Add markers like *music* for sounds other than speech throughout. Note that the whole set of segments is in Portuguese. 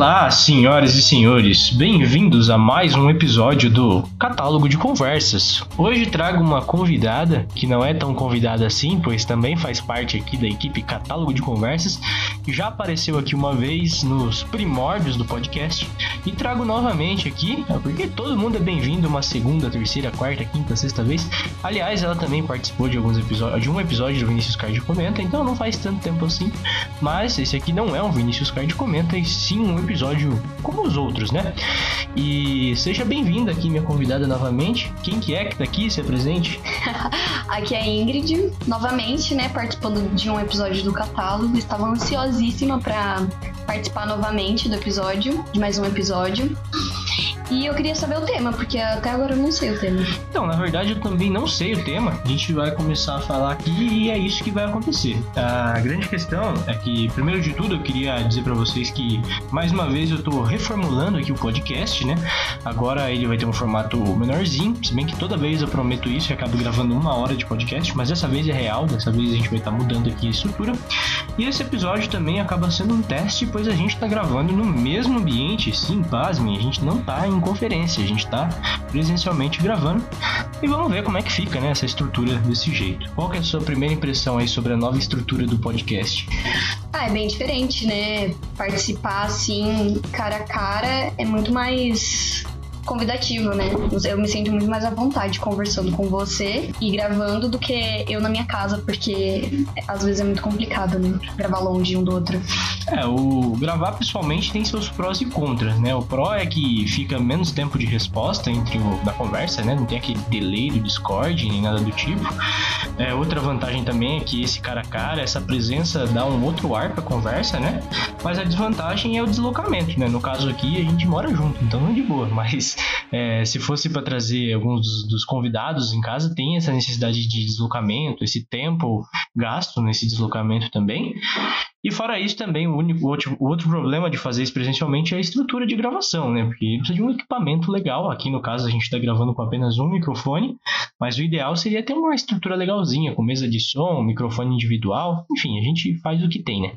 Olá, senhoras e senhores, bem-vindos a mais um episódio do Catálogo de Conversas. Hoje trago uma convidada, que não é tão convidada assim, pois também faz parte aqui da equipe Catálogo de Conversas, já apareceu aqui uma vez nos primórdios do podcast, e trago novamente aqui, porque todo mundo é bem-vindo uma segunda, terceira, quarta, quinta, sexta vez. Aliás, ela também participou de alguns episódios, de um episódio do Vinícius Card Comenta, então não faz tanto tempo assim, mas esse aqui não é um Vinícius Card Comenta, e sim um episódio como os outros, né? E seja bem-vinda aqui, minha convidada novamente. Quem que é que tá aqui? Se apresente. *laughs* aqui é a Ingrid, novamente, né? Participando de um episódio do catálogo. Estava ansiosíssima para participar novamente do episódio, de mais um episódio. E eu queria saber o tema, porque até agora eu não sei o tema. Então, na verdade, eu também não sei o tema. A gente vai começar a falar aqui e é isso que vai acontecer. A grande questão é que, primeiro de tudo, eu queria dizer para vocês que, mais uma vez, eu tô reformulando aqui o podcast, né? Agora ele vai ter um formato menorzinho, se bem que toda vez eu prometo isso e acabo gravando uma hora de podcast, mas dessa vez é real, dessa vez a gente vai estar tá mudando aqui a estrutura. E esse episódio também acaba sendo um teste, pois a gente tá gravando no mesmo ambiente, sim, pasme, a gente não tá em conferência, a gente tá presencialmente gravando e vamos ver como é que fica, né, essa estrutura desse jeito. Qual é a sua primeira impressão aí sobre a nova estrutura do podcast? Ah, é bem diferente, né? Participar assim, cara a cara, é muito mais convidativo, né? Eu me sinto muito mais à vontade conversando com você e gravando do que eu na minha casa, porque às vezes é muito complicado, né? Gravar longe um do outro. É, o gravar pessoalmente tem seus prós e contras, né? O pró é que fica menos tempo de resposta entre o da conversa, né? Não tem aquele delay do Discord nem nada do tipo. É, outra vantagem também é que esse cara a cara, essa presença dá um outro ar pra conversa, né? Mas a desvantagem é o deslocamento, né? No caso aqui a gente mora junto, então não é de boa, *laughs* mas é, se fosse para trazer alguns dos, dos, convidados em casa, tem essa necessidade de deslocamento, esse tempo gasto nesse deslocamento também. E fora isso, também, o, único, outro, o outro problema de fazer isso presencialmente é a estrutura de gravação, né? Porque precisa de um equipamento legal. Aqui, no caso, a gente está gravando com apenas um microfone, mas o ideal seria ter uma estrutura legalzinha, com mesa de som, microfone individual. Enfim, a gente faz o que tem, né?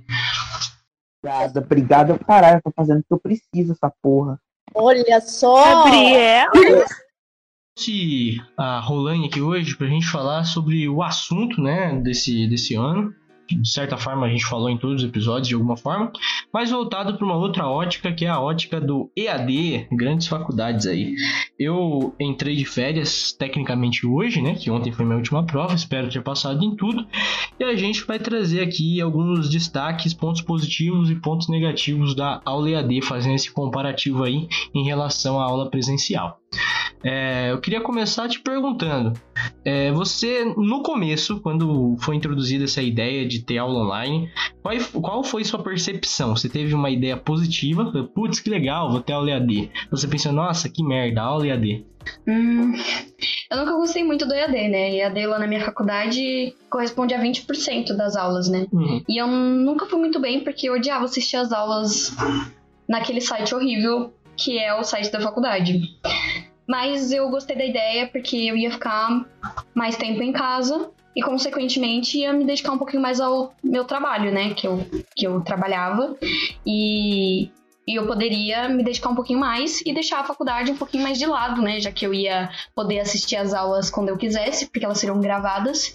Obrigada, obrigada. Caralho, eu tô fazendo o que eu preciso, essa porra. Olha só! Gabriel! Se a Rolane aqui hoje para a gente falar sobre o assunto né, desse, desse ano, de certa forma a gente falou em todos os episódios de alguma forma, mas voltado para uma outra ótica que é a ótica do EAD, grandes faculdades aí. Eu entrei de férias tecnicamente hoje, né, que ontem foi minha última prova, espero ter passado em tudo, e a gente vai trazer aqui alguns destaques, pontos positivos e pontos negativos da aula EAD, fazendo esse comparativo aí em relação à aula presencial. É, eu queria começar te perguntando: é, você, no começo, quando foi introduzida essa ideia de ter aula online, qual, qual foi sua percepção? Você teve uma ideia positiva? Putz, que legal, vou ter aula EAD. Você pensou, nossa, que merda, aula EAD. Hum, eu nunca gostei muito do EAD, né? EAD lá na minha faculdade corresponde a 20% das aulas, né? Uhum. E eu nunca fui muito bem porque eu odiava assistir as aulas naquele site horrível que é o site da faculdade. Mas eu gostei da ideia porque eu ia ficar mais tempo em casa e, consequentemente, ia me dedicar um pouquinho mais ao meu trabalho, né? Que eu, que eu trabalhava. E, e eu poderia me dedicar um pouquinho mais e deixar a faculdade um pouquinho mais de lado, né? Já que eu ia poder assistir as aulas quando eu quisesse, porque elas seriam gravadas.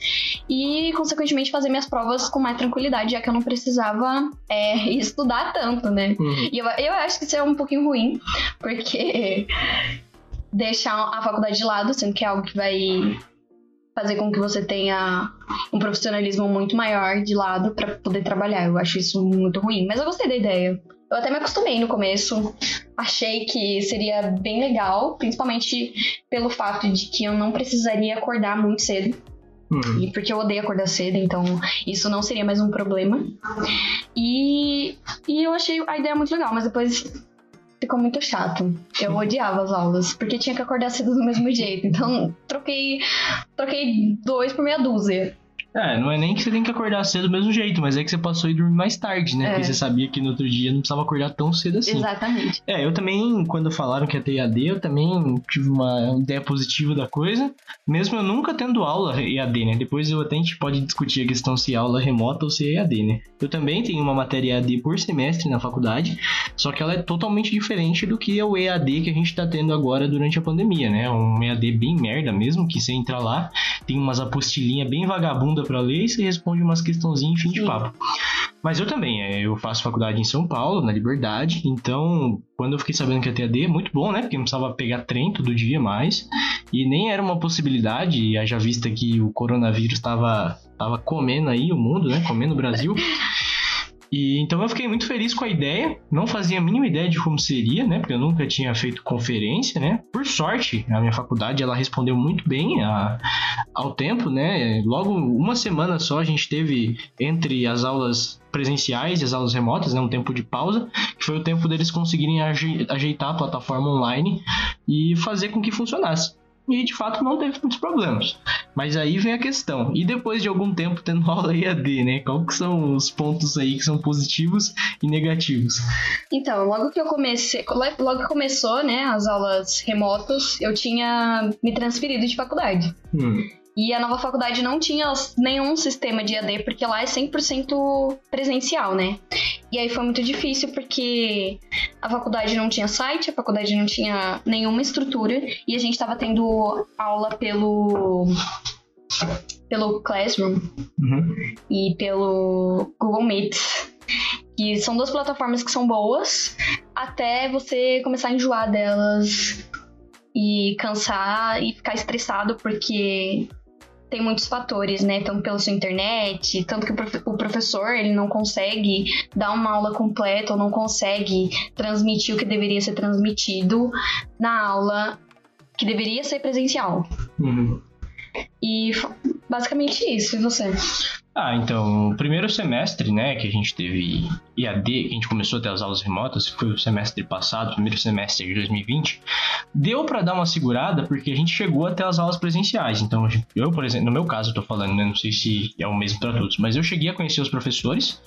E, consequentemente, fazer minhas provas com mais tranquilidade, já que eu não precisava é, *laughs* estudar tanto, né? Uhum. E eu, eu acho que isso é um pouquinho ruim, porque deixar a faculdade de lado, sendo que é algo que vai fazer com que você tenha um profissionalismo muito maior de lado para poder trabalhar. Eu acho isso muito ruim, mas eu gostei da ideia. Eu até me acostumei no começo. Achei que seria bem legal, principalmente pelo fato de que eu não precisaria acordar muito cedo. Uhum. E porque eu odeio acordar cedo, então isso não seria mais um problema. E, e eu achei a ideia muito legal, mas depois ficou muito chato. Eu odiava as aulas, porque tinha que acordar cedo do mesmo jeito. Então, troquei, troquei dois por meia dúzia. É, não é nem que você tem que acordar cedo do mesmo jeito, mas é que você passou a dormir mais tarde, né? É. Porque você sabia que no outro dia não precisava acordar tão cedo assim. Exatamente. É, eu também, quando falaram que ia ter EAD, eu também tive uma ideia positiva da coisa, mesmo eu nunca tendo aula EAD, né? Depois eu até a gente pode discutir a questão se é aula remota ou se é EAD, né? Eu também tenho uma matéria EAD por semestre na faculdade, só que ela é totalmente diferente do que é o EAD que a gente tá tendo agora durante a pandemia, né? Um EAD bem merda mesmo, que você entra lá, tem umas apostilinhas bem vagabunda para ler e você responde umas questãozinhas fim de papo. Mas eu também, é, eu faço faculdade em São Paulo, na Liberdade, então quando eu fiquei sabendo que ia ter AD, muito bom, né? Porque não precisava pegar trem todo dia mais, e nem era uma possibilidade, já vista que o coronavírus estava tava comendo aí o mundo, né? Comendo o Brasil. *laughs* E então eu fiquei muito feliz com a ideia, não fazia a mínima ideia de como seria, né? Porque eu nunca tinha feito conferência, né? Por sorte, a minha faculdade ela respondeu muito bem a, ao tempo, né? Logo uma semana só a gente teve entre as aulas presenciais e as aulas remotas, né, um tempo de pausa, que foi o tempo deles conseguirem ajeitar a plataforma online e fazer com que funcionasse e de fato não teve muitos problemas. Mas aí vem a questão, e depois de algum tempo tendo *laughs* aula EAD, né? Qual que são os pontos aí que são positivos e negativos? Então, logo que eu comecei, logo que começou, né, as aulas remotas, eu tinha me transferido de faculdade. Hum. E a nova faculdade não tinha nenhum sistema de AD, porque lá é 100% presencial, né? E aí foi muito difícil porque a faculdade não tinha site, a faculdade não tinha nenhuma estrutura e a gente estava tendo aula pelo pelo Classroom uhum. e pelo Google Meet. Que são duas plataformas que são boas até você começar a enjoar delas e cansar e ficar estressado porque tem muitos fatores, né? Tanto pela sua internet, tanto que o professor ele não consegue dar uma aula completa ou não consegue transmitir o que deveria ser transmitido na aula que deveria ser presencial. Uhum. E basicamente isso, e você? Ah, então, o primeiro semestre, né, que a gente teve IAD, que a gente começou a ter as aulas remotas, foi o semestre passado, primeiro semestre de 2020, deu para dar uma segurada porque a gente chegou até as aulas presenciais. Então, eu, por exemplo, no meu caso, eu tô falando, né, não sei se é o mesmo para todos, mas eu cheguei a conhecer os professores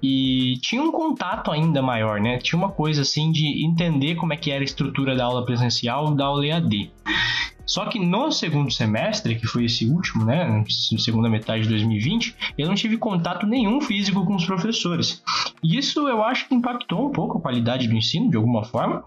e tinha um contato ainda maior, né? Tinha uma coisa assim de entender como é que era a estrutura da aula presencial da aula EAD. Só que no segundo semestre, que foi esse último, né, segunda metade de 2020, eu não tive contato nenhum físico com os professores. E isso eu acho que impactou um pouco a qualidade do ensino, de alguma forma.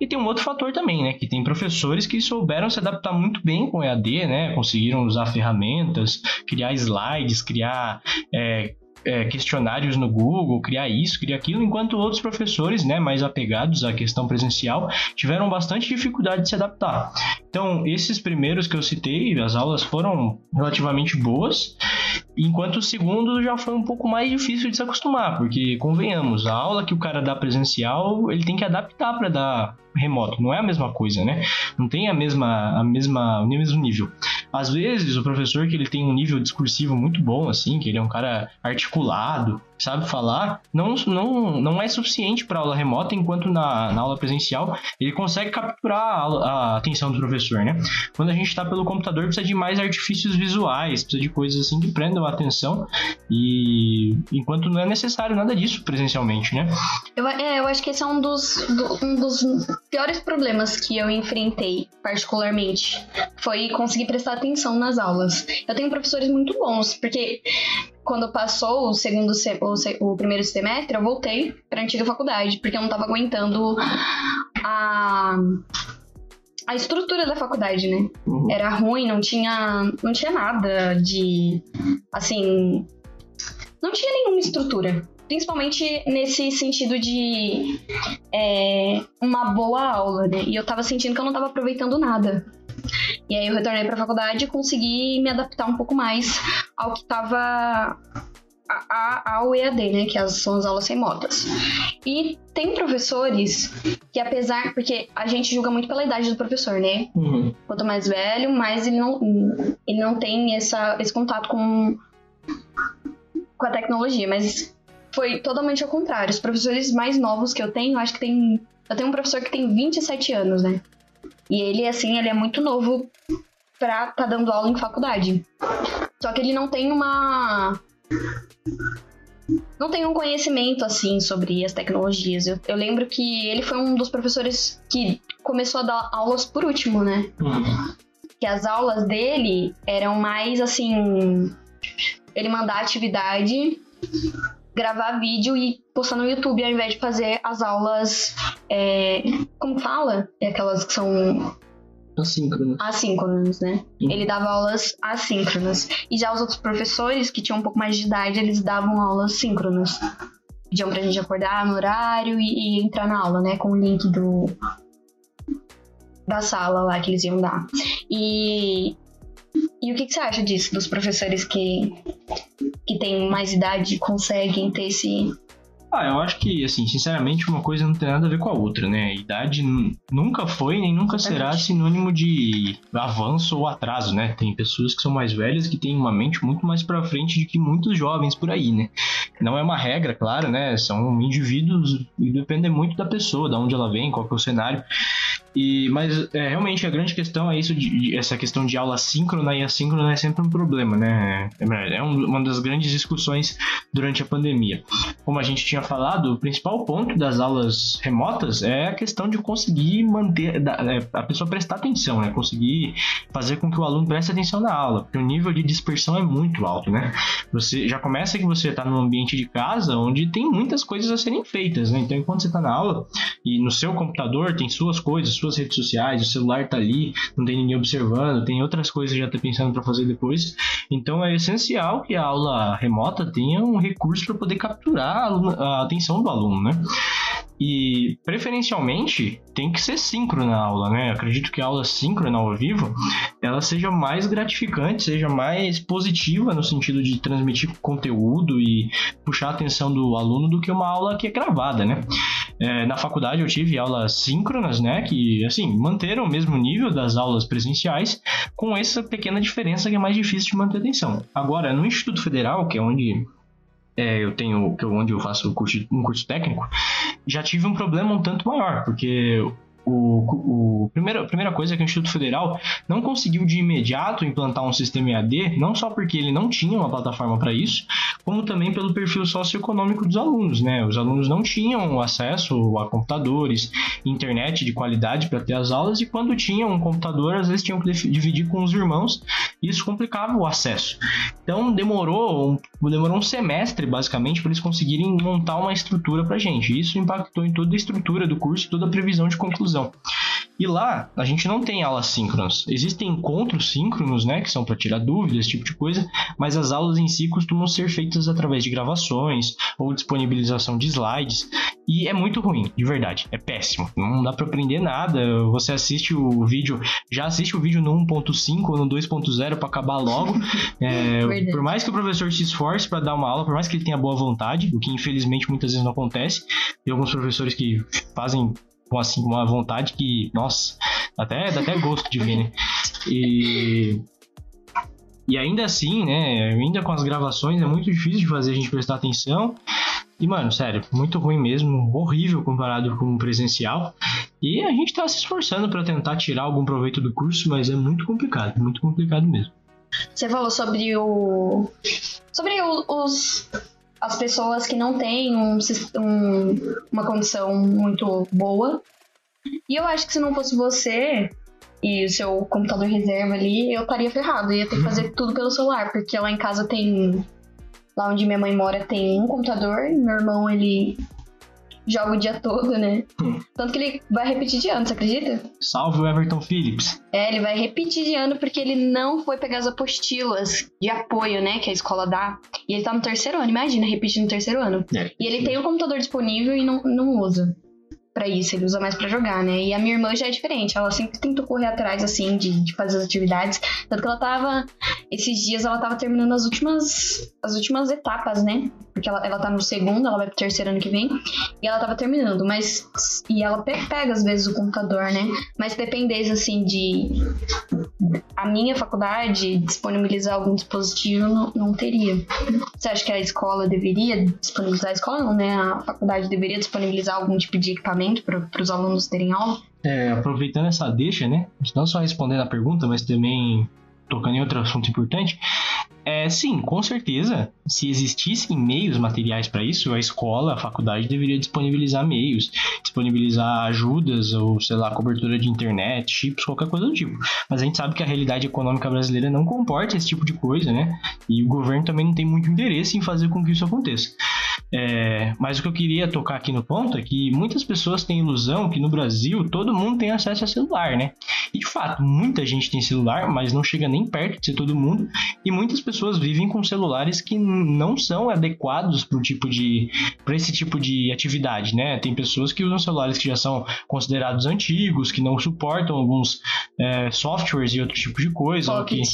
E tem um outro fator também, né, que tem professores que souberam se adaptar muito bem com EAD, né, conseguiram usar ferramentas, criar slides, criar é, é, questionários no Google, criar isso, criar aquilo, enquanto outros professores, né, mais apegados à questão presencial, tiveram bastante dificuldade de se adaptar. Então, esses primeiros que eu citei, as aulas foram relativamente boas, enquanto o segundo já foi um pouco mais difícil de se acostumar, porque convenhamos, a aula que o cara dá presencial, ele tem que adaptar para dar remoto, não é a mesma coisa, né? Não tem a mesma a mesma o mesmo nível. Às vezes o professor que ele tem um nível discursivo muito bom assim, que ele é um cara articulado, sabe falar, não, não, não é suficiente para aula remota, enquanto na, na aula presencial ele consegue capturar a, a atenção do professor, né? Quando a gente está pelo computador, precisa de mais artifícios visuais, precisa de coisas assim que prendam a atenção, e enquanto não é necessário nada disso presencialmente, né? Eu, é, eu acho que esse é um dos, do, um dos piores problemas que eu enfrentei, particularmente, foi conseguir prestar atenção nas aulas. Eu tenho professores muito bons, porque quando passou o segundo o, o primeiro semestre, eu voltei para antiga faculdade, porque eu não estava aguentando a a estrutura da faculdade, né? Uhum. Era ruim, não tinha não tinha nada de assim, não tinha nenhuma estrutura. Principalmente nesse sentido de é, uma boa aula, né? E eu tava sentindo que eu não tava aproveitando nada. E aí eu retornei para a faculdade e consegui me adaptar um pouco mais ao que estava ao EAD, né, que são as aulas remotas. E tem professores que apesar, porque a gente julga muito pela idade do professor, né? Uhum. Quanto mais velho, mais ele não, ele não tem essa, esse contato com, com a tecnologia, mas foi totalmente ao contrário. Os professores mais novos que eu tenho, acho que tem, eu tenho um professor que tem 27 anos, né? E ele, assim, ele é muito novo pra tá dando aula em faculdade. Só que ele não tem uma não tem um conhecimento assim sobre as tecnologias. Eu, eu, lembro que ele foi um dos professores que começou a dar aulas por último, né? Uhum. Que as aulas dele eram mais assim. Ele mandar atividade, gravar vídeo e postar no YouTube ao invés de fazer as aulas. É, como fala? É aquelas que são Assíncronas. Assíncronas, né? Uhum. Ele dava aulas assíncronas. E já os outros professores, que tinham um pouco mais de idade, eles davam aulas síncronas. Pediam pra gente acordar no horário e, e entrar na aula, né? Com o link do, da sala lá que eles iam dar. E, e o que, que, você acha disso? Dos professores que, que têm mais idade conseguem ter esse, ah, eu acho que, assim, sinceramente, uma coisa não tem nada a ver com a outra, né? Idade nunca foi nem nunca será sinônimo de avanço ou atraso, né? Tem pessoas que são mais velhas que têm uma mente muito mais para frente do que muitos jovens por aí, né? Não é uma regra, claro, né? São indivíduos e depende muito da pessoa, de onde ela vem, qual é o cenário. E, mas é, realmente a grande questão é isso de, essa questão de aula síncrona e assíncrona é sempre um problema, né? É, é um, uma das grandes discussões durante a pandemia. Como a gente tinha falado, o principal ponto das aulas remotas é a questão de conseguir manter é, a pessoa prestar atenção, né? Conseguir fazer com que o aluno preste atenção na aula, porque o nível de dispersão é muito alto, né? Você já começa que você está num ambiente de casa onde tem muitas coisas a serem feitas, né? Então, enquanto você está na aula e no seu computador tem suas coisas, suas redes sociais, o celular tá ali, não tem ninguém observando, tem outras coisas já tá pensando para fazer depois. Então é essencial que a aula remota tenha um recurso para poder capturar a, atenção do aluno, né? E preferencialmente tem que ser síncrona a aula, né? Acredito que a aula síncrona ao vivo ela seja mais gratificante, seja mais positiva no sentido de transmitir conteúdo e puxar a atenção do aluno do que uma aula que é gravada, né? É, na faculdade eu tive aulas síncronas, né? Que, assim, manteram o mesmo nível das aulas presenciais, com essa pequena diferença que é mais difícil de manter atenção. Agora, no Instituto Federal, que é onde é, eu tenho, onde eu faço curso, um curso técnico, já tive um problema um tanto maior, porque o, o primeira, a primeira coisa é que o Instituto Federal não conseguiu de imediato implantar um sistema EAD, não só porque ele não tinha uma plataforma para isso, como também pelo perfil socioeconômico dos alunos, né? Os alunos não tinham acesso a computadores, internet de qualidade para ter as aulas e quando tinham um computador, às vezes tinham que dividir com os irmãos, e isso complicava o acesso. Então demorou um, demorou um semestre basicamente para eles conseguirem montar uma estrutura para gente. Isso impactou em toda a estrutura do curso, toda a previsão de conclusão E lá a gente não tem aulas síncronas. Existem encontros síncronos, né, que são para tirar dúvidas, esse tipo de coisa, mas as aulas em si costumam ser feitas através de gravações ou disponibilização de slides. E é muito ruim, de verdade. É péssimo. Não dá para aprender nada. Você assiste o vídeo, já assiste o vídeo no 1.5 ou no 2.0 para acabar logo. *laughs* É, por mais que o professor se esforce para dar uma aula, por mais que ele tenha boa vontade, o que infelizmente muitas vezes não acontece, tem alguns professores que fazem com assim, uma vontade que, nossa, até, dá até gosto de ver, né? E, e ainda assim, né, ainda com as gravações é muito difícil de fazer a gente prestar atenção. E, mano, sério, muito ruim mesmo, horrível comparado com o presencial. E a gente tá se esforçando para tentar tirar algum proveito do curso, mas é muito complicado, muito complicado mesmo. Você falou sobre o. sobre o, os as pessoas que não têm um, um, uma condição muito boa. E eu acho que se não fosse você e o seu computador reserva ali, eu estaria ferrado. Ia ter que fazer tudo pelo celular, porque lá em casa tem. Lá onde minha mãe mora tem um computador, meu irmão ele joga o dia todo, né? Hum. Tanto que ele vai repetir de ano, você acredita? Salve o Everton Phillips. É, ele vai repetir de ano porque ele não foi pegar as apostilas de apoio, né, que a escola dá. E ele tá no terceiro ano, imagina, repetir no terceiro ano. É. E ele tem o computador disponível e não, não usa para isso, ele usa mais para jogar, né? E a minha irmã já é diferente, ela sempre tentou correr atrás, assim, de, de fazer as atividades. Tanto que ela tava, esses dias ela tava terminando as últimas, as últimas etapas, né? Porque ela, ela tá no segundo, ela vai pro terceiro ano que vem, e ela tava terminando, mas. E ela pega às vezes o computador, né? Mas se dependesse, assim, de. A minha faculdade disponibilizar algum dispositivo, não, não teria. Você acha que a escola deveria disponibilizar? A escola não, né? A faculdade deveria disponibilizar algum tipo de equipamento? Para os alunos terem aula? É, aproveitando essa deixa, né? Não só respondendo a pergunta, mas também tocando em outro assunto importante, é, sim, com certeza, se existissem meios materiais para isso, a escola, a faculdade deveria disponibilizar meios, disponibilizar ajudas ou, sei lá, cobertura de internet, chips, qualquer coisa do tipo. Mas a gente sabe que a realidade econômica brasileira não comporta esse tipo de coisa, né? E o governo também não tem muito interesse em fazer com que isso aconteça. É, mas o que eu queria tocar aqui no ponto é que muitas pessoas têm ilusão que no Brasil todo mundo tem acesso a celular, né? E de fato, muita gente tem celular, mas não chega nem perto de todo mundo. E muitas pessoas vivem com celulares que não são adequados para tipo de para esse tipo de atividade, né? Tem pessoas que usam celulares que já são considerados antigos, que não suportam alguns é, softwares e outro tipo de coisa, Pocket.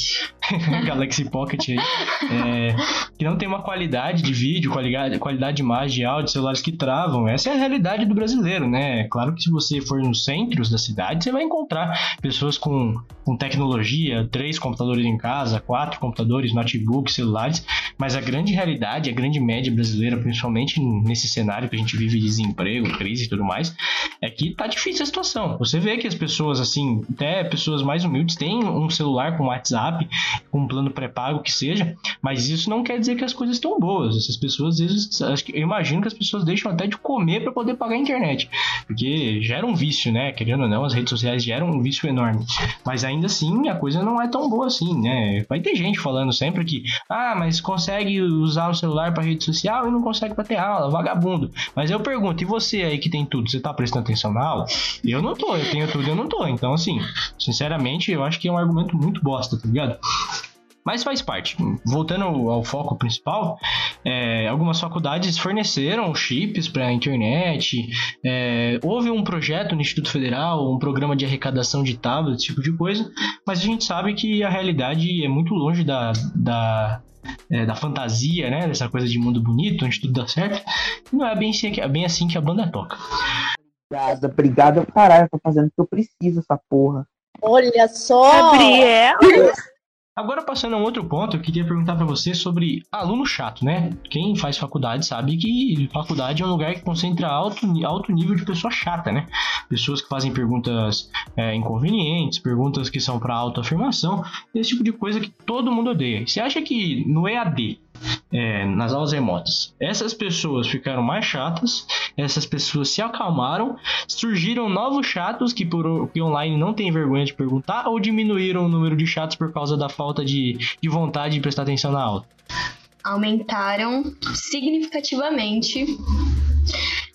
*laughs* Galaxy Pocket aí, é, que não tem uma qualidade de vídeo, qualidade, qualidade de imagem e áudio, celulares que travam. Essa é a realidade do brasileiro, né? Claro que se você for nos centros da cidade, você vai encontrar pessoas com, com tecnologia, três computadores em casa, quatro computadores, notebooks, celulares, mas a grande realidade, a grande média brasileira, principalmente nesse cenário que a gente vive de desemprego, crise e tudo mais, é que tá difícil a situação. Você vê que as pessoas, assim, até pessoas mais humildes têm um celular com WhatsApp, com um plano pré-pago que seja, mas isso não quer dizer que as coisas estão boas. Essas pessoas, às vezes, eu imagino que as pessoas deixam até de comer para poder pagar a internet, porque gera um vício, né? Querendo ou não, as redes sociais geram um vício enorme. Mas ainda assim, a coisa não é tão boa assim, né? Vai ter gente falando sempre que, ah, mas consegue usar o celular para rede social e não consegue para ter aula, vagabundo. Mas eu pergunto, e você aí que tem tudo, você tá prestando atenção na aula? Eu não tô, eu tenho tudo, eu não tô. Então, assim, sinceramente, eu acho que é um argumento muito bosta, tá ligado? Mas faz parte. Voltando ao foco principal, é, algumas faculdades forneceram chips para a internet. É, houve um projeto no Instituto Federal, um programa de arrecadação de tablets, esse tipo de coisa. Mas a gente sabe que a realidade é muito longe da, da, é, da fantasia, né? Dessa coisa de mundo bonito, onde tudo dá certo. Não é bem assim, é bem assim que a banda toca. Obrigada, obrigada. Caralho, eu tô fazendo o que eu preciso, essa porra. Olha só! Gabriel! *laughs* Agora, passando a um outro ponto, eu queria perguntar para você sobre aluno chato, né? Quem faz faculdade sabe que faculdade é um lugar que concentra alto, alto nível de pessoa chata, né? Pessoas que fazem perguntas é, inconvenientes, perguntas que são para autoafirmação, esse tipo de coisa que todo mundo odeia. Você acha que no EAD é, nas aulas remotas. Essas pessoas ficaram mais chatas, essas pessoas se acalmaram, surgiram novos chatos que por que online não tem vergonha de perguntar ou diminuíram o número de chatos por causa da falta de, de vontade de prestar atenção na aula? Aumentaram significativamente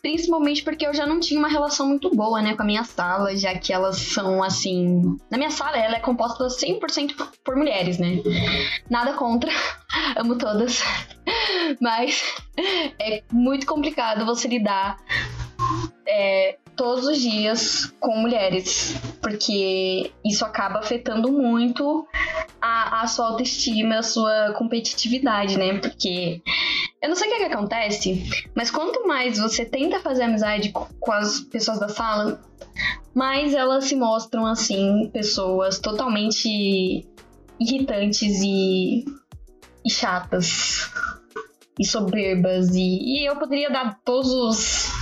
Principalmente porque eu já não tinha uma relação muito boa, né, com a minha sala, já que elas são, assim... Na minha sala, ela é composta 100% por mulheres, né? Nada contra, *laughs* amo todas. *laughs* Mas é muito complicado você lidar é, todos os dias com mulheres, porque isso acaba afetando muito a, a sua autoestima, a sua competitividade, né? Porque eu não sei o que, é que acontece, mas quanto mais você tenta fazer amizade com as pessoas da sala, mais elas se mostram assim, pessoas totalmente irritantes e, e chatas e soberbas e, e eu poderia dar todos os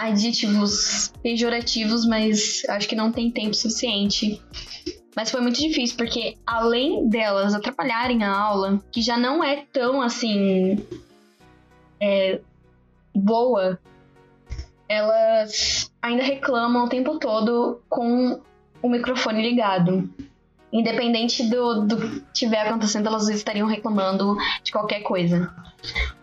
adjetivos pejorativos, mas acho que não tem tempo suficiente. Mas foi muito difícil, porque além delas atrapalharem a aula, que já não é tão assim. É, boa, elas ainda reclamam o tempo todo com o microfone ligado. Independente do, do que estiver acontecendo, elas estariam reclamando de qualquer coisa.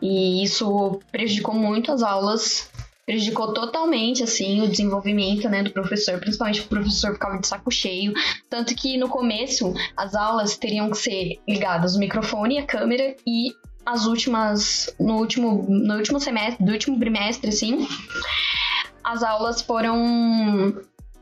E isso prejudicou muito as aulas prejudicou totalmente, assim, o desenvolvimento, né, do professor, principalmente o professor ficava de saco cheio, tanto que no começo as aulas teriam que ser ligadas o microfone a câmera e as últimas, no último, no último semestre, do último trimestre, assim, as aulas foram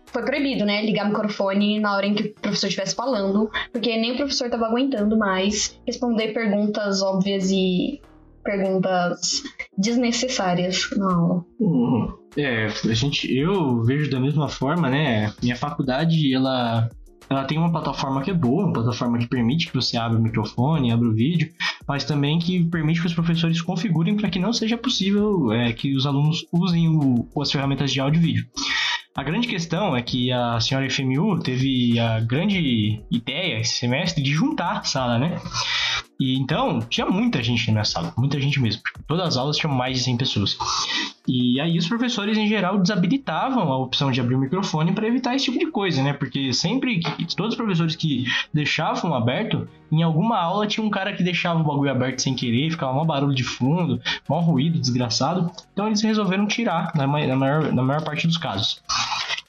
foi proibido, né, ligar o microfone na hora em que o professor estivesse falando, porque nem o professor estava aguentando mais responder perguntas óbvias e perguntas desnecessárias na aula. Uhum. É, a gente, eu vejo da mesma forma, né? Minha faculdade, ela ela tem uma plataforma que é boa, uma plataforma que permite que você abra o microfone, abra o vídeo, mas também que permite que os professores configurem para que não seja possível é, que os alunos usem o, as ferramentas de áudio e vídeo. A grande questão é que a senhora FMU teve a grande ideia esse semestre de juntar a sala, né? E então, tinha muita gente na sala, muita gente mesmo. Todas as aulas tinham mais de 100 pessoas. E aí os professores em geral desabilitavam a opção de abrir o microfone para evitar esse tipo de coisa, né? Porque sempre que todos os professores que deixavam aberto, em alguma aula tinha um cara que deixava o bagulho aberto sem querer, ficava um barulho de fundo, um ruído desgraçado. Então eles resolveram tirar na maior, na maior parte dos casos.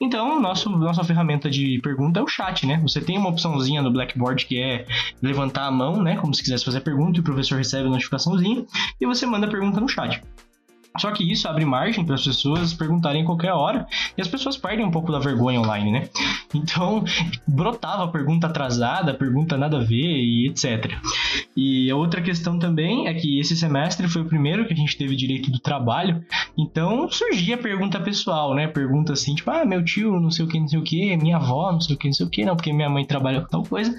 Então, nosso, nossa ferramenta de pergunta é o chat, né? Você tem uma opçãozinha no Blackboard que é levantar a mão, né? Como se quisesse fazer pergunta e o professor recebe a notificaçãozinha e você manda a pergunta no chat. Só que isso abre margem para as pessoas perguntarem qualquer hora e as pessoas perdem um pouco da vergonha online, né? Então, brotava pergunta atrasada, pergunta nada a ver e etc. E a outra questão também é que esse semestre foi o primeiro que a gente teve direito do trabalho, então surgia pergunta pessoal, né? Pergunta assim, tipo, ah, meu tio não sei o que, não sei o que, minha avó não sei o que, não sei o que, não, porque minha mãe trabalha com tal coisa.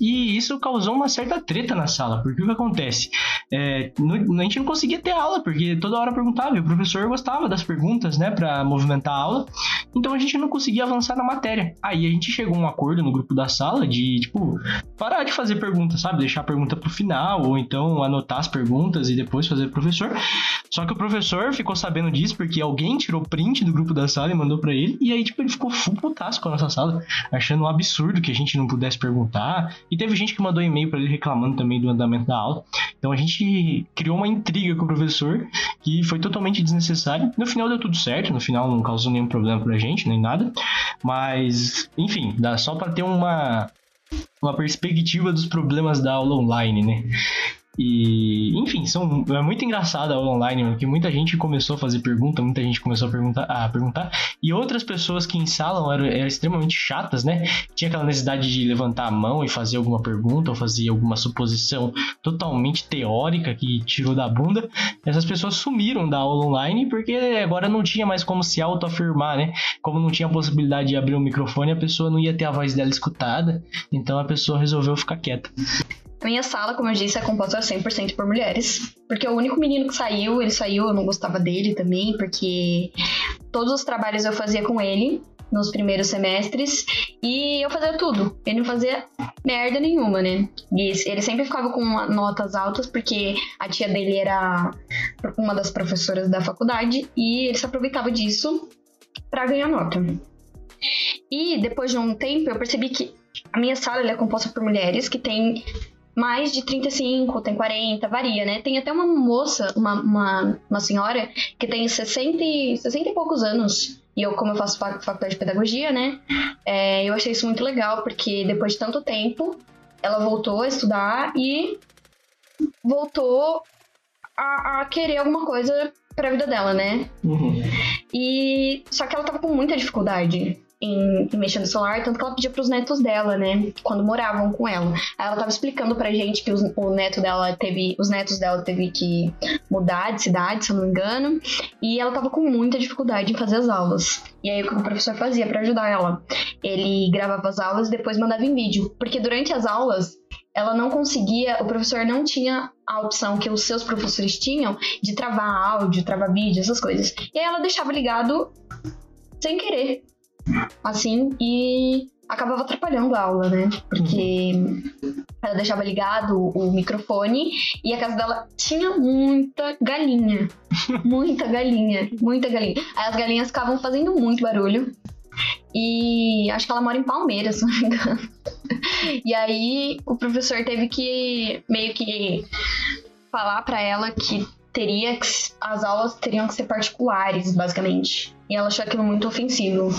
E isso causou uma certa treta na sala, porque o que acontece? É, a gente não conseguia ter aula, porque toda hora perguntava, e o professor gostava das perguntas, né, para movimentar a aula, então a gente não conseguia avançar na matéria. Aí a gente chegou a um acordo no grupo da sala de, tipo, parar de fazer perguntas, sabe? Deixar a pergunta pro final, ou então anotar as perguntas e depois fazer pro professor. Só que o professor ficou sabendo disso porque alguém tirou print do grupo da sala e mandou para ele, e aí, tipo, ele ficou full putaço com a nossa sala, achando um absurdo que a gente não pudesse perguntar, e teve gente que mandou e-mail para ele reclamando também do andamento da aula. Então a gente criou uma intriga com o professor que foi totalmente desnecessária. No final deu tudo certo, no final não causou nenhum problema pra gente, nem nada. Mas, enfim, dá só para ter uma uma perspectiva dos problemas da aula online, né? E, enfim, são, é muito engraçado a aula online, porque muita gente começou a fazer pergunta, muita gente começou a perguntar, a perguntar e outras pessoas que em sala eram, eram, extremamente chatas, né? Tinha aquela necessidade de levantar a mão e fazer alguma pergunta ou fazer alguma suposição totalmente teórica que tirou da bunda. Essas pessoas sumiram da aula online porque agora não tinha mais como se autoafirmar, né? Como não tinha a possibilidade de abrir o microfone, a pessoa não ia ter a voz dela escutada, então a pessoa resolveu ficar quieta. Minha sala, como eu disse, é composta 100% por mulheres. Porque o único menino que saiu, ele saiu, eu não gostava dele também, porque todos os trabalhos eu fazia com ele nos primeiros semestres e eu fazia tudo. Ele não fazia merda nenhuma, né? E ele sempre ficava com notas altas porque a tia dele era uma das professoras da faculdade e ele se aproveitava disso para ganhar nota. E depois de um tempo eu percebi que a minha sala é composta por mulheres que têm mais de 35, tem 40, varia, né? Tem até uma moça, uma, uma, uma senhora, que tem 60, 60 e poucos anos. E eu, como eu faço faculdade de pedagogia, né? É, eu achei isso muito legal, porque depois de tanto tempo, ela voltou a estudar e voltou a, a querer alguma coisa pra vida dela, né? Uhum. E só que ela tava com muita dificuldade em, em mexer no celular, tanto que ela pedia pros netos dela, né? Quando moravam com ela. Aí ela tava explicando pra gente que os, o neto dela teve. Os netos dela teve que mudar de cidade, se eu não me engano. E ela tava com muita dificuldade em fazer as aulas. E aí o que o professor fazia para ajudar ela? Ele gravava as aulas e depois mandava em vídeo. Porque durante as aulas ela não conseguia, o professor não tinha a opção que os seus professores tinham de travar áudio, travar vídeo, essas coisas. E aí ela deixava ligado sem querer assim, e acabava atrapalhando a aula, né? Porque ela deixava ligado o microfone e a casa dela tinha muita galinha. *laughs* Muita galinha, muita galinha. Aí as galinhas ficavam fazendo muito barulho. E acho que ela mora em Palmeiras, se não me engano. E aí o professor teve que meio que falar para ela que teria que, as aulas teriam que ser particulares, basicamente. E ela achou aquilo muito ofensivo.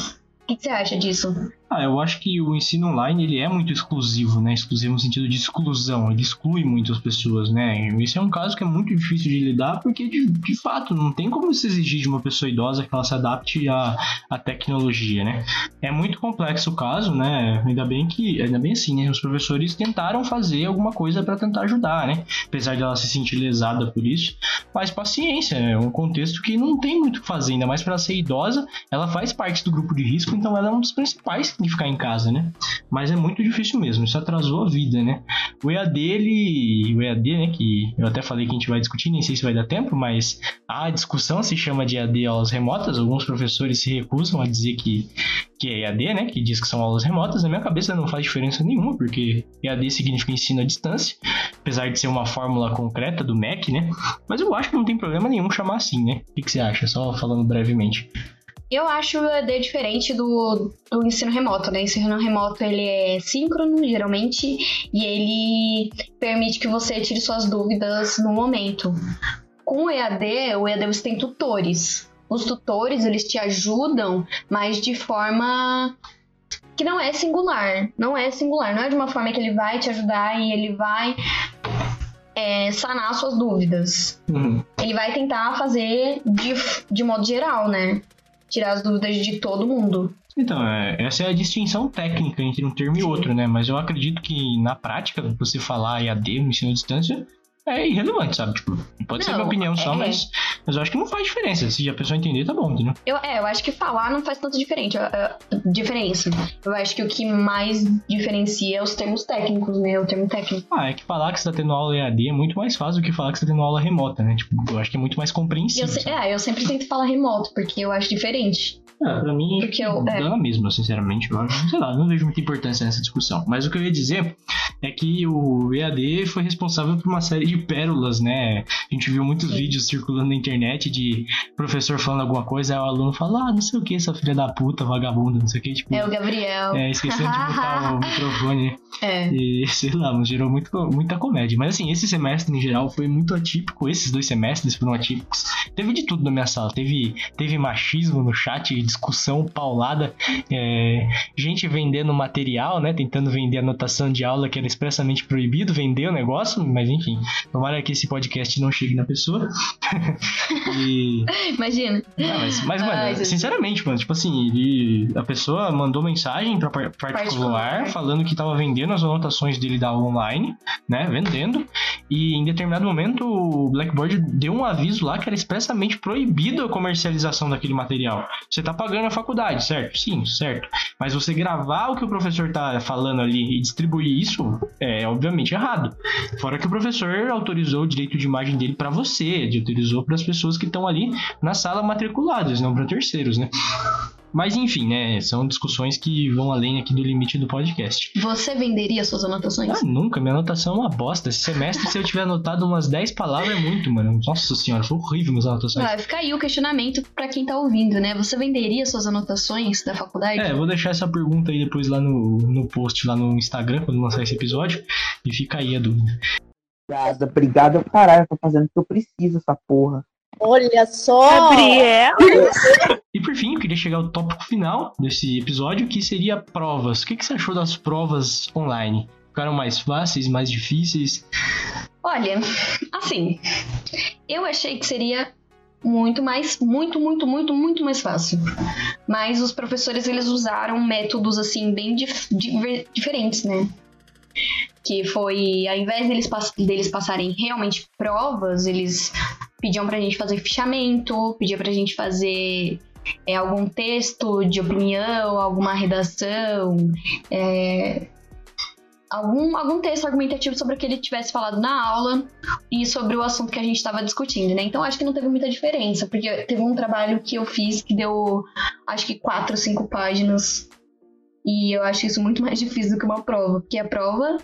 O que você acha disso? Ah, eu acho que o ensino online ele é muito exclusivo, né? Exclusivo no sentido de exclusão, ele exclui muitas pessoas, né? Esse é um caso que é muito difícil de lidar porque, de, de fato, não tem como se exigir de uma pessoa idosa que ela se adapte à, à tecnologia, né? É muito complexo o caso, né? Ainda bem que, ainda bem assim, né? Os professores tentaram fazer alguma coisa para tentar ajudar, né? Apesar de ela se sentir lesada por isso, mas paciência, é um contexto que não tem muito o que fazer, ainda mais para ser idosa, ela faz parte do grupo de risco, então ela é um dos principais de ficar em casa, né? Mas é muito difícil mesmo, isso atrasou a vida, né? O EAD, ele. O EAD, né? Que eu até falei que a gente vai discutir, nem sei se vai dar tempo, mas a discussão se chama de EAD aulas remotas. Alguns professores se recusam a dizer que, que é EAD, né? Que diz que são aulas remotas. Na minha cabeça não faz diferença nenhuma, porque EAD significa ensino à distância, apesar de ser uma fórmula concreta do MEC, né? Mas eu acho que não tem problema nenhum chamar assim, né? O que, que você acha? Só falando brevemente. Eu acho o EAD diferente do, do ensino remoto, né? O ensino remoto ele é síncrono, geralmente, e ele permite que você tire suas dúvidas no momento. Com o EAD, o EAD você tem tutores. Os tutores, eles te ajudam, mas de forma que não é singular. Não é singular. Não é de uma forma que ele vai te ajudar e ele vai é, sanar suas dúvidas. Uhum. Ele vai tentar fazer de, de modo geral, né? Tirar as dúvidas de todo mundo. Então, é, essa é a distinção técnica entre um termo e outro, né? Mas eu acredito que na prática, você falar EAD, ensino à distância, é irrelevante, sabe? Tipo, pode não, ser minha opinião só, é... mas, mas eu acho que não faz diferença. Se a pessoa entender, tá bom, entendeu? Eu, é, eu acho que falar não faz tanta diferente, uh, diferença. Eu acho que o que mais diferencia é os termos técnicos, né? O termo técnico. Ah, é que falar que você tá tendo aula EAD é muito mais fácil do que falar que você tá tendo aula remota, né? Tipo, eu acho que é muito mais compreensível. Eu, é, eu sempre tento falar remoto, porque eu acho diferente. É, pra mim, Porque eu, é. dá na mesma, sinceramente. Eu, sei lá, não vejo muita importância nessa discussão. Mas o que eu ia dizer é que o EAD foi responsável por uma série de pérolas, né? A gente viu muitos Sim. vídeos circulando na internet de professor falando alguma coisa, aí o aluno fala, ah, não sei o que, essa filha da puta, vagabunda, não sei o que. Tipo, é o Gabriel. É, esquecendo de botar o *laughs* microfone. É. E, sei lá, gerou muito, muita comédia. Mas assim, esse semestre em geral foi muito atípico. Esses dois semestres foram atípicos. Teve de tudo na minha sala. Teve, teve machismo no chat, discussão paulada, é, gente vendendo material, né? Tentando vender anotação de aula que era expressamente proibido vender o negócio, mas enfim, tomara que esse podcast não chegue na pessoa. *laughs* e... Imagina. Não, mas, mas mano, Ai, sinceramente, mano, tipo assim, ele, a pessoa mandou mensagem pra particular, particular falando que tava vendendo as anotações dele da online, né? Vendendo. E em determinado momento o Blackboard deu um aviso lá que era expressamente proibido a comercialização daquele material. Você tá pagando a faculdade, certo? Sim, certo. Mas você gravar o que o professor tá falando ali e distribuir isso é obviamente errado. Fora que o professor autorizou o direito de imagem dele para você, autorizou para as pessoas que estão ali na sala matriculadas, não para terceiros, né? Mas enfim, né? São discussões que vão além aqui do limite do podcast. Você venderia suas anotações? Ah, nunca. Minha anotação é uma bosta. Esse semestre, se eu tiver anotado umas 10 palavras, é muito, mano. Nossa senhora, foi horrível minhas anotações. Vai ficar aí o questionamento para quem tá ouvindo, né? Você venderia suas anotações da faculdade? É, eu vou deixar essa pergunta aí depois lá no, no post, lá no Instagram, quando lançar esse episódio. E fica aí a dúvida. Obrigado, obrigado. Caralho, eu tô fazendo o que eu preciso, essa porra. Olha só! Gabriel! E por fim, eu queria chegar ao tópico final desse episódio, que seria provas. O que, que você achou das provas online? Ficaram mais fáceis, mais difíceis? Olha, assim, eu achei que seria muito mais, muito, muito, muito, muito mais fácil. Mas os professores eles usaram métodos assim bem dif diferentes, né? Que foi, ao invés deles, pass deles passarem realmente provas, eles pediam pra gente fazer fichamento, pediam pra gente fazer é, algum texto de opinião, alguma redação, é, algum, algum texto argumentativo sobre o que ele tivesse falado na aula e sobre o assunto que a gente estava discutindo, né? Então acho que não teve muita diferença, porque teve um trabalho que eu fiz que deu acho que quatro, cinco páginas. E eu acho isso muito mais *laughs* difícil do que uma prova, porque a prova,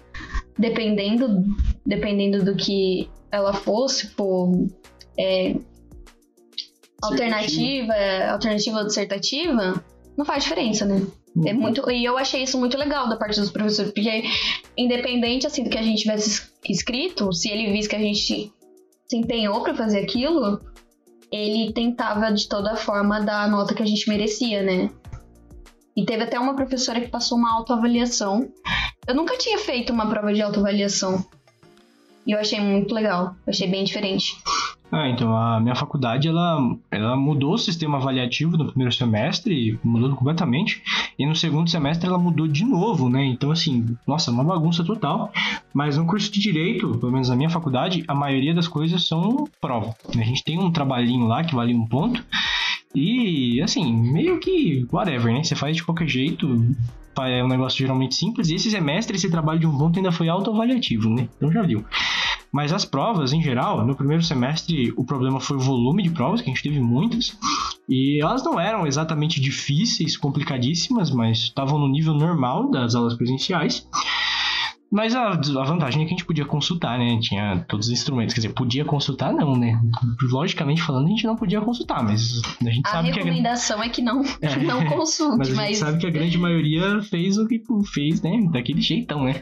dependendo, dependendo do que ela fosse, por é, alternativa, alternativa ou dissertativa, não faz diferença, né? É uhum. muito, e eu achei isso muito legal da parte dos professores, porque independente assim do que a gente tivesse escrito, se ele visse que a gente se empenhou para fazer aquilo, ele tentava de toda forma dar a nota que a gente merecia, né? E teve até uma professora que passou uma autoavaliação. Eu nunca tinha feito uma prova de autoavaliação. E eu achei muito legal, eu achei bem diferente. Ah, então a minha faculdade ela, ela mudou o sistema avaliativo no primeiro semestre, mudou completamente, e no segundo semestre ela mudou de novo, né? Então, assim, nossa, uma bagunça total. Mas no curso de direito, pelo menos na minha faculdade, a maioria das coisas são prova. A gente tem um trabalhinho lá que vale um ponto, e assim, meio que whatever, né? Você faz de qualquer jeito, é um negócio geralmente simples. E esse semestre, esse trabalho de um ponto ainda foi autoavaliativo, né? Então já viu. Mas as provas, em geral, no primeiro semestre, o problema foi o volume de provas, que a gente teve muitas. E elas não eram exatamente difíceis, complicadíssimas, mas estavam no nível normal das aulas presenciais. Mas a, a, vantagem é que a gente podia consultar, né? Tinha todos os instrumentos. Quer dizer, podia consultar, não, né? Logicamente falando, a gente não podia consultar, mas a gente a sabe que a recomendação é que não, é. *laughs* não consulte. mas a gente sabe que a grande maioria fez o que fez, né? Daquele jeitão, né?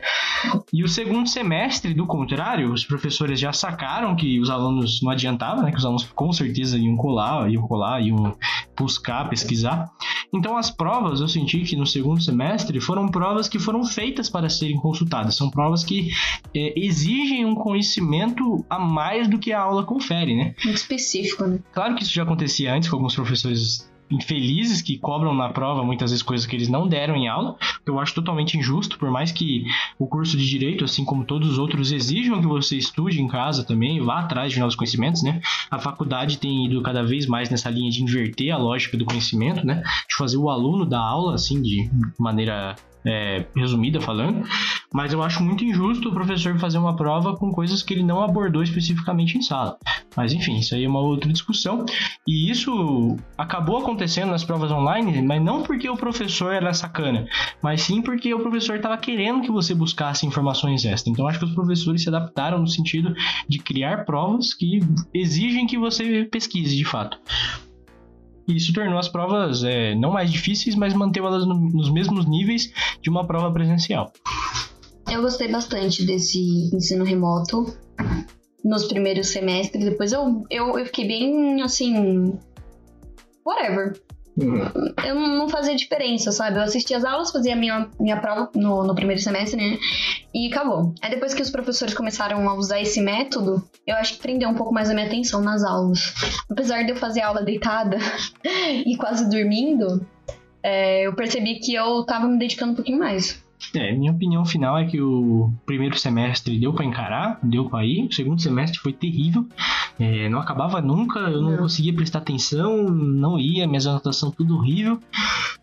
E o segundo semestre, do contrário, os professores já sacaram que os alunos não adiantava, né? Que os alunos com certeza iam colar, iam colar, iam buscar, pesquisar. Então as provas, eu senti que no segundo semestre foram provas que foram feitas para serem consultadas são provas que é, exigem um conhecimento a mais do que a aula confere, né? Muito específico, né? Claro que isso já acontecia antes com alguns professores infelizes que cobram na prova muitas vezes coisas que eles não deram em aula, que eu acho totalmente injusto, por mais que o curso de direito, assim como todos os outros, exijam que você estude em casa também, vá atrás de novos conhecimentos, né? A faculdade tem ido cada vez mais nessa linha de inverter a lógica do conhecimento, né? De fazer o aluno da aula, assim, de maneira é, resumida falando, mas eu acho muito injusto o professor fazer uma prova com coisas que ele não abordou especificamente em sala. Mas enfim, isso aí é uma outra discussão. E isso acabou acontecendo nas provas online, mas não porque o professor era sacana, mas sim porque o professor estava querendo que você buscasse informações extras. Então acho que os professores se adaptaram no sentido de criar provas que exigem que você pesquise de fato. E isso tornou as provas é, não mais difíceis, mas manteve elas no, nos mesmos níveis de uma prova presencial. Eu gostei bastante desse ensino remoto nos primeiros semestres. Depois eu, eu, eu fiquei bem assim. Whatever. Uhum. Eu não fazia diferença, sabe? Eu assistia as aulas, fazia minha, minha prova no, no primeiro semestre, né? E acabou. Aí depois que os professores começaram a usar esse método, eu acho que prendeu um pouco mais a minha atenção nas aulas. Apesar de eu fazer aula deitada *laughs* e quase dormindo, é, eu percebi que eu tava me dedicando um pouquinho mais. É, minha opinião final é que o primeiro semestre deu para encarar, deu para ir. O segundo semestre foi terrível. É, não acabava nunca, eu não, não, conseguia prestar atenção, não ia, minhas anotações tudo horrível.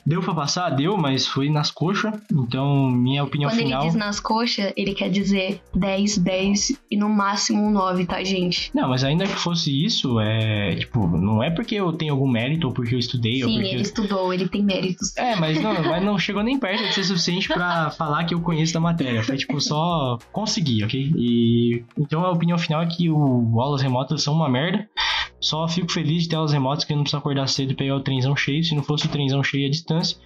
Deu pra passar? Deu, mas foi nas coxas. Então, minha opinião Quando final. Quando ele diz nas coxas, ele quer dizer 10, 10 e no máximo um 9, tá, gente? Não, mas ainda que fosse isso, é. Tipo, não é porque eu tenho algum mérito ou porque eu estudei. Sim, ou porque... ele estudou, ele tem méritos. É, mas não, mas não chegou nem perto de ser suficiente para falar que eu conheço da matéria. Foi, tipo, só conseguir, ok? E. Então, a opinião final é que o aulas remotas são uma merda. Só fico feliz de ter remotas que eu não preciso acordar cedo e pegar o trenzão cheio. Se não fosse o trenzão cheio à distância,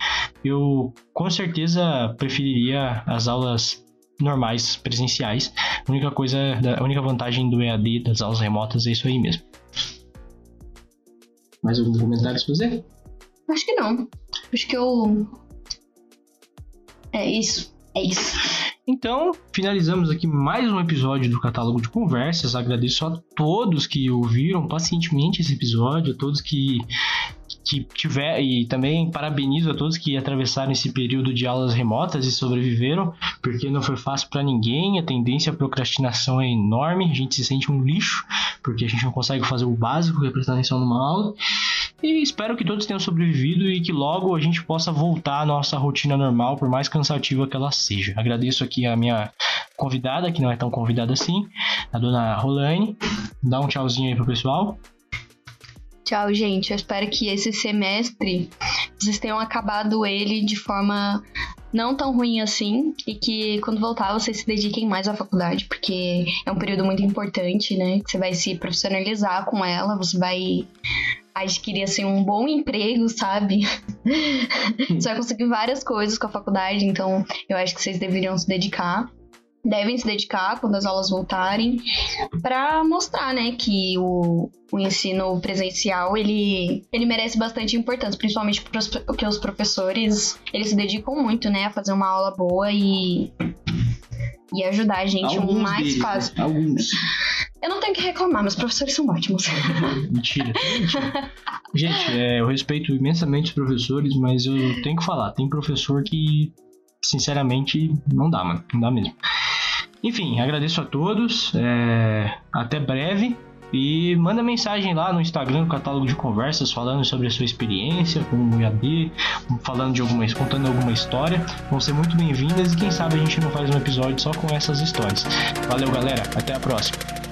eu com certeza preferiria as aulas normais, presenciais. A única coisa, a única vantagem do EAD das aulas remotas é isso aí mesmo. Mais algum comentário a fazer? Acho que não. Acho que eu. É isso. É isso. Então, finalizamos aqui mais um episódio do Catálogo de Conversas. Agradeço a todos que ouviram pacientemente esse episódio, a todos que que tiver e também parabenizo a todos que atravessaram esse período de aulas remotas e sobreviveram, porque não foi fácil para ninguém, a tendência à procrastinação é enorme, a gente se sente um lixo, porque a gente não consegue fazer o básico, que é prestar atenção numa aula. E espero que todos tenham sobrevivido e que logo a gente possa voltar à nossa rotina normal, por mais cansativa que ela seja. Agradeço aqui a minha convidada, que não é tão convidada assim, a dona Rolane. Dá um tchauzinho aí pro pessoal. Tchau, gente. Eu espero que esse semestre vocês tenham acabado ele de forma não tão ruim assim e que quando voltar vocês se dediquem mais à faculdade, porque é um período muito importante, né? Você vai se profissionalizar com ela, você vai adquirir assim um bom emprego, sabe? você vai conseguir várias coisas com a faculdade, então eu acho que vocês deveriam se dedicar devem se dedicar quando as aulas voltarem para mostrar, né, que o, o ensino presencial ele, ele merece bastante importância, principalmente porque os professores eles se dedicam muito, né, a fazer uma aula boa e e ajudar a gente Alguns o mais deles, fácil. Né? Alguns. *laughs* Eu não tenho que reclamar, meus professores são ótimos. *laughs* mentira, mentira. Gente, é, eu respeito imensamente os professores, mas eu tenho que falar, tem professor que sinceramente não dá, mano, não dá mesmo. Enfim, agradeço a todos. É... Até breve. E manda mensagem lá no Instagram, no catálogo de conversas, falando sobre a sua experiência com o IAD, falando de alguma, contando alguma história. Vão ser muito bem-vindas e quem sabe a gente não faz um episódio só com essas histórias. Valeu, galera. Até a próxima.